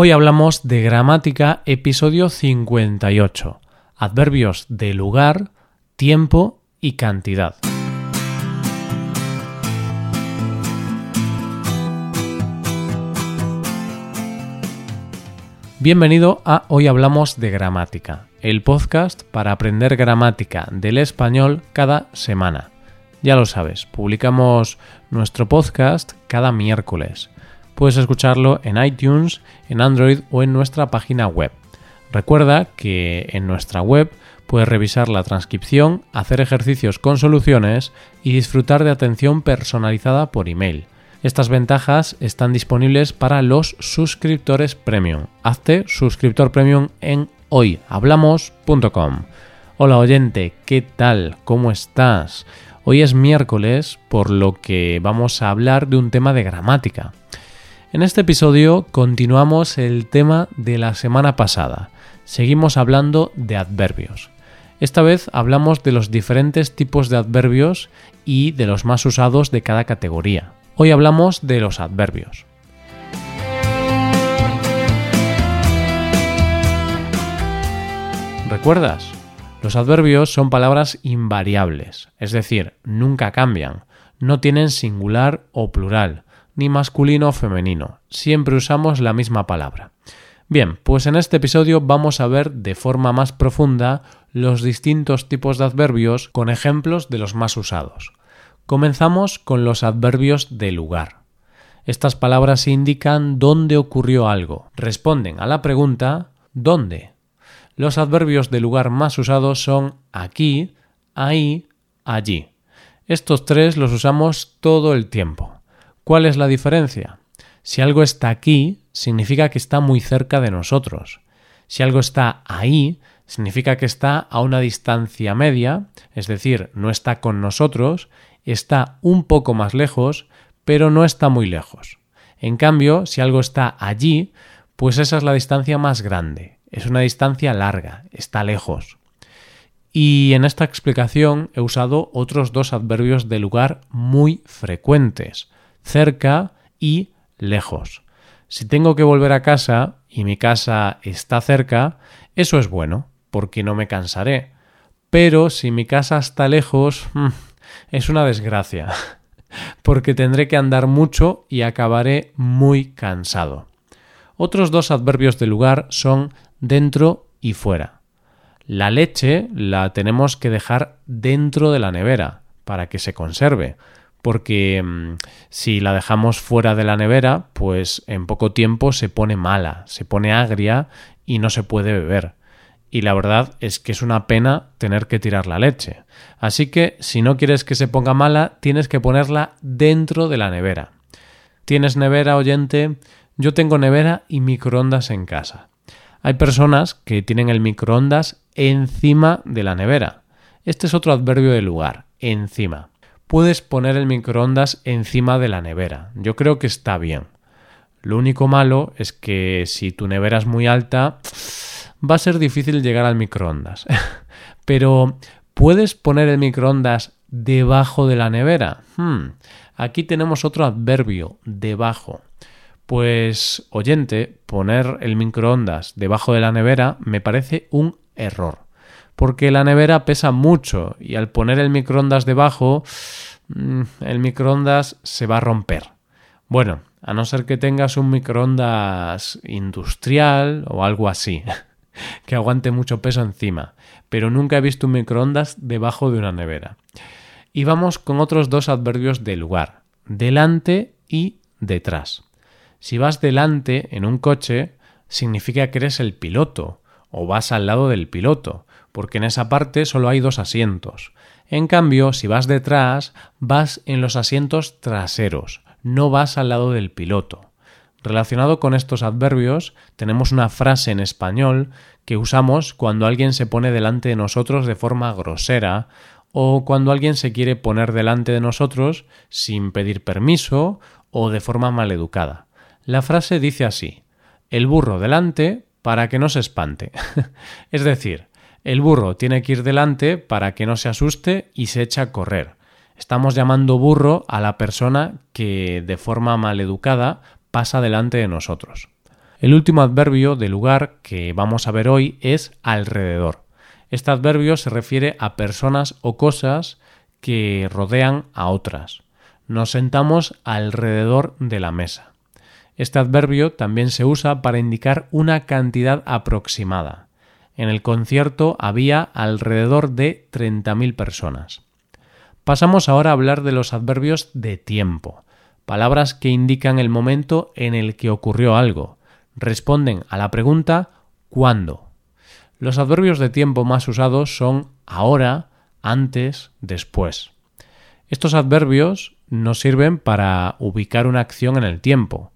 Hoy hablamos de gramática, episodio 58, adverbios de lugar, tiempo y cantidad. Bienvenido a Hoy Hablamos de Gramática, el podcast para aprender gramática del español cada semana. Ya lo sabes, publicamos nuestro podcast cada miércoles puedes escucharlo en iTunes, en Android o en nuestra página web. Recuerda que en nuestra web puedes revisar la transcripción, hacer ejercicios con soluciones y disfrutar de atención personalizada por email. Estas ventajas están disponibles para los suscriptores premium. Hazte suscriptor premium en hoyhablamos.com. Hola oyente, ¿qué tal? ¿Cómo estás? Hoy es miércoles, por lo que vamos a hablar de un tema de gramática. En este episodio continuamos el tema de la semana pasada. Seguimos hablando de adverbios. Esta vez hablamos de los diferentes tipos de adverbios y de los más usados de cada categoría. Hoy hablamos de los adverbios. ¿Recuerdas? Los adverbios son palabras invariables, es decir, nunca cambian, no tienen singular o plural, ni masculino o femenino, siempre usamos la misma palabra. Bien, pues en este episodio vamos a ver de forma más profunda los distintos tipos de adverbios con ejemplos de los más usados. Comenzamos con los adverbios de lugar. Estas palabras indican dónde ocurrió algo, responden a la pregunta ¿dónde? Los adverbios de lugar más usados son aquí, ahí, allí. Estos tres los usamos todo el tiempo. ¿Cuál es la diferencia? Si algo está aquí, significa que está muy cerca de nosotros. Si algo está ahí, significa que está a una distancia media, es decir, no está con nosotros, está un poco más lejos, pero no está muy lejos. En cambio, si algo está allí, pues esa es la distancia más grande, es una distancia larga, está lejos. Y en esta explicación he usado otros dos adverbios de lugar muy frecuentes cerca y lejos. Si tengo que volver a casa y mi casa está cerca, eso es bueno, porque no me cansaré. Pero si mi casa está lejos, mm, es una desgracia, porque tendré que andar mucho y acabaré muy cansado. Otros dos adverbios de lugar son dentro y fuera. La leche la tenemos que dejar dentro de la nevera para que se conserve, porque mm, si la dejamos fuera de la nevera, pues en poco tiempo se pone mala, se pone agria y no se puede beber. Y la verdad es que es una pena tener que tirar la leche. Así que si no quieres que se ponga mala, tienes que ponerla dentro de la nevera. ¿Tienes nevera, oyente? Yo tengo nevera y microondas en casa. Hay personas que tienen el microondas encima de la nevera. Este es otro adverbio de lugar, encima puedes poner el microondas encima de la nevera. Yo creo que está bien. Lo único malo es que si tu nevera es muy alta, va a ser difícil llegar al microondas. Pero, ¿puedes poner el microondas debajo de la nevera? Hmm, aquí tenemos otro adverbio, debajo. Pues, oyente, poner el microondas debajo de la nevera me parece un error porque la nevera pesa mucho y al poner el microondas debajo, mm, el microondas se va a romper. Bueno, a no ser que tengas un microondas industrial o algo así, que aguante mucho peso encima, pero nunca he visto un microondas debajo de una nevera. Y vamos con otros dos adverbios de lugar, delante y detrás. Si vas delante en un coche, significa que eres el piloto o vas al lado del piloto porque en esa parte solo hay dos asientos. En cambio, si vas detrás, vas en los asientos traseros, no vas al lado del piloto. Relacionado con estos adverbios, tenemos una frase en español que usamos cuando alguien se pone delante de nosotros de forma grosera o cuando alguien se quiere poner delante de nosotros sin pedir permiso o de forma maleducada. La frase dice así, el burro delante para que no se espante. es decir, el burro tiene que ir delante para que no se asuste y se echa a correr. Estamos llamando burro a la persona que de forma maleducada pasa delante de nosotros. El último adverbio de lugar que vamos a ver hoy es alrededor. Este adverbio se refiere a personas o cosas que rodean a otras. Nos sentamos alrededor de la mesa. Este adverbio también se usa para indicar una cantidad aproximada. En el concierto había alrededor de 30.000 personas. Pasamos ahora a hablar de los adverbios de tiempo, palabras que indican el momento en el que ocurrió algo. Responden a la pregunta ¿cuándo? Los adverbios de tiempo más usados son ahora, antes, después. Estos adverbios nos sirven para ubicar una acción en el tiempo.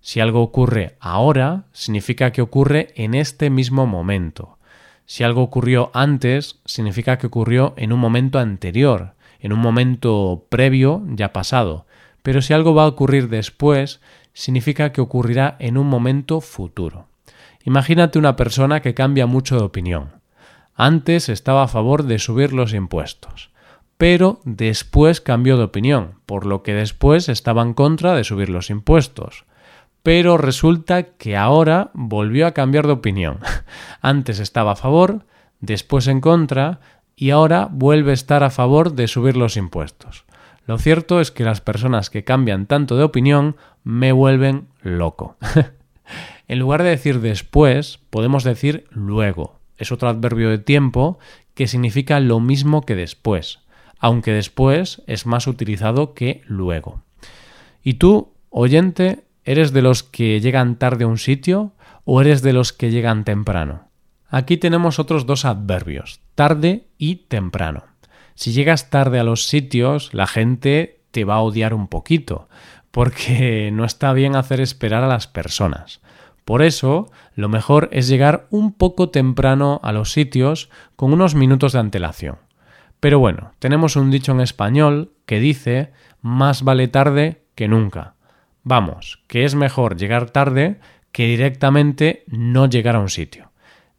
Si algo ocurre ahora, significa que ocurre en este mismo momento. Si algo ocurrió antes, significa que ocurrió en un momento anterior en un momento previo ya pasado, pero si algo va a ocurrir después, significa que ocurrirá en un momento futuro. Imagínate una persona que cambia mucho de opinión. Antes estaba a favor de subir los impuestos, pero después cambió de opinión, por lo que después estaba en contra de subir los impuestos. Pero resulta que ahora volvió a cambiar de opinión. Antes estaba a favor, después en contra, y ahora vuelve a estar a favor de subir los impuestos. Lo cierto es que las personas que cambian tanto de opinión me vuelven loco. en lugar de decir después, podemos decir luego. Es otro adverbio de tiempo que significa lo mismo que después, aunque después es más utilizado que luego. ¿Y tú, oyente, eres de los que llegan tarde a un sitio o eres de los que llegan temprano? Aquí tenemos otros dos adverbios, tarde y temprano. Si llegas tarde a los sitios, la gente te va a odiar un poquito, porque no está bien hacer esperar a las personas. Por eso, lo mejor es llegar un poco temprano a los sitios con unos minutos de antelación. Pero bueno, tenemos un dicho en español que dice más vale tarde que nunca. Vamos, que es mejor llegar tarde que directamente no llegar a un sitio.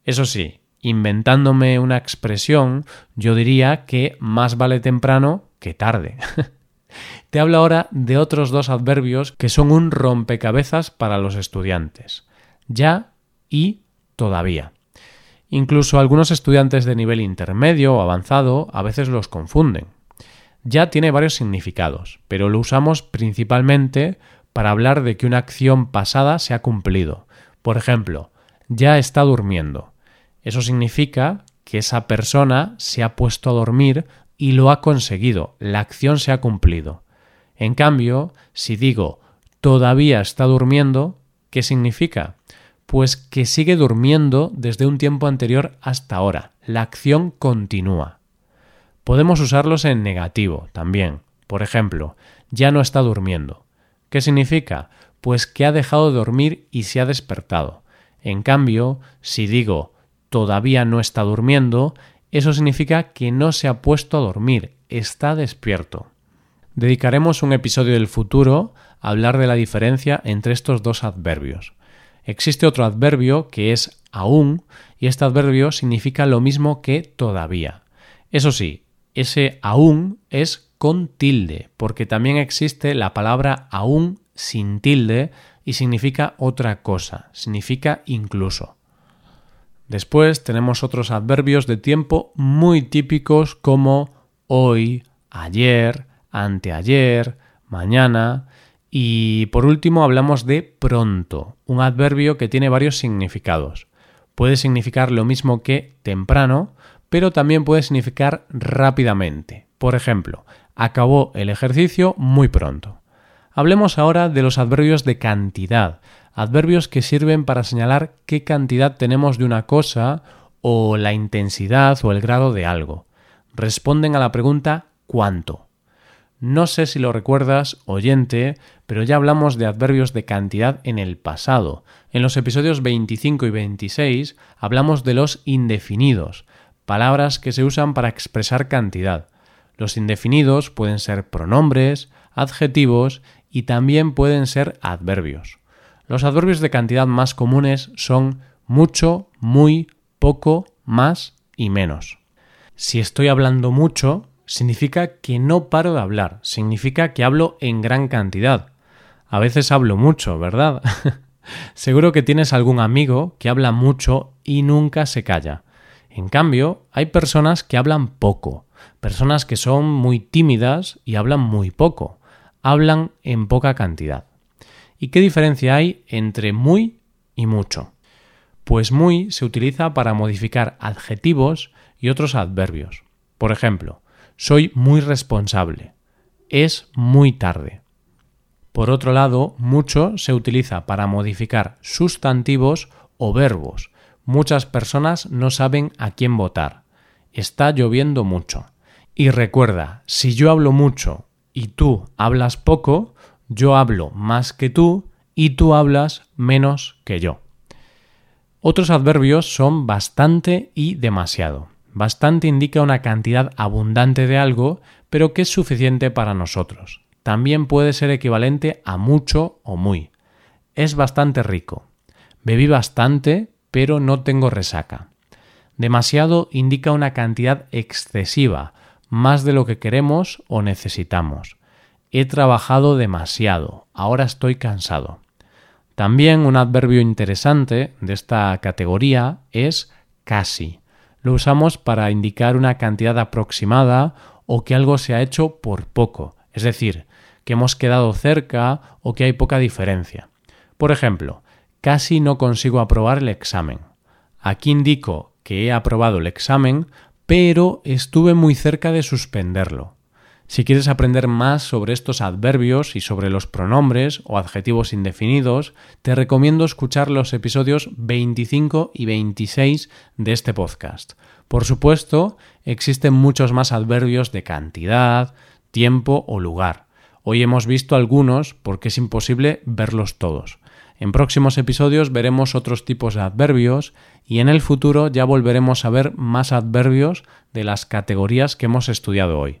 Eso sí, inventándome una expresión, yo diría que más vale temprano que tarde. Te hablo ahora de otros dos adverbios que son un rompecabezas para los estudiantes. Ya y todavía. Incluso algunos estudiantes de nivel intermedio o avanzado a veces los confunden. Ya tiene varios significados, pero lo usamos principalmente para hablar de que una acción pasada se ha cumplido. Por ejemplo, ya está durmiendo. Eso significa que esa persona se ha puesto a dormir y lo ha conseguido, la acción se ha cumplido. En cambio, si digo todavía está durmiendo, ¿qué significa? Pues que sigue durmiendo desde un tiempo anterior hasta ahora. La acción continúa. Podemos usarlos en negativo también. Por ejemplo, ya no está durmiendo. ¿Qué significa? Pues que ha dejado de dormir y se ha despertado. En cambio, si digo todavía no está durmiendo, eso significa que no se ha puesto a dormir, está despierto. Dedicaremos un episodio del futuro a hablar de la diferencia entre estos dos adverbios. Existe otro adverbio que es aún y este adverbio significa lo mismo que todavía. Eso sí, ese aún es con tilde, porque también existe la palabra aún sin tilde y significa otra cosa, significa incluso. Después tenemos otros adverbios de tiempo muy típicos como hoy, ayer, anteayer, mañana y por último hablamos de pronto, un adverbio que tiene varios significados. Puede significar lo mismo que temprano, pero también puede significar rápidamente. Por ejemplo, acabó el ejercicio muy pronto. Hablemos ahora de los adverbios de cantidad, adverbios que sirven para señalar qué cantidad tenemos de una cosa o la intensidad o el grado de algo. Responden a la pregunta ¿cuánto? No sé si lo recuerdas, oyente, pero ya hablamos de adverbios de cantidad en el pasado. En los episodios 25 y 26 hablamos de los indefinidos, palabras que se usan para expresar cantidad. Los indefinidos pueden ser pronombres, adjetivos y también pueden ser adverbios. Los adverbios de cantidad más comunes son mucho, muy, poco, más y menos. Si estoy hablando mucho, significa que no paro de hablar, significa que hablo en gran cantidad. A veces hablo mucho, ¿verdad? Seguro que tienes algún amigo que habla mucho y nunca se calla. En cambio, hay personas que hablan poco, personas que son muy tímidas y hablan muy poco, hablan en poca cantidad. ¿Y qué diferencia hay entre muy y mucho? Pues muy se utiliza para modificar adjetivos y otros adverbios. Por ejemplo, soy muy responsable. Es muy tarde. Por otro lado, mucho se utiliza para modificar sustantivos o verbos. Muchas personas no saben a quién votar. Está lloviendo mucho. Y recuerda, si yo hablo mucho y tú hablas poco, yo hablo más que tú y tú hablas menos que yo. Otros adverbios son bastante y demasiado. Bastante indica una cantidad abundante de algo, pero que es suficiente para nosotros. También puede ser equivalente a mucho o muy. Es bastante rico. Bebí bastante, pero no tengo resaca. Demasiado indica una cantidad excesiva, más de lo que queremos o necesitamos. He trabajado demasiado, ahora estoy cansado. También un adverbio interesante de esta categoría es casi lo usamos para indicar una cantidad aproximada o que algo se ha hecho por poco, es decir, que hemos quedado cerca o que hay poca diferencia. Por ejemplo, casi no consigo aprobar el examen. Aquí indico que he aprobado el examen, pero estuve muy cerca de suspenderlo. Si quieres aprender más sobre estos adverbios y sobre los pronombres o adjetivos indefinidos, te recomiendo escuchar los episodios 25 y 26 de este podcast. Por supuesto, existen muchos más adverbios de cantidad, tiempo o lugar. Hoy hemos visto algunos porque es imposible verlos todos. En próximos episodios veremos otros tipos de adverbios y en el futuro ya volveremos a ver más adverbios de las categorías que hemos estudiado hoy.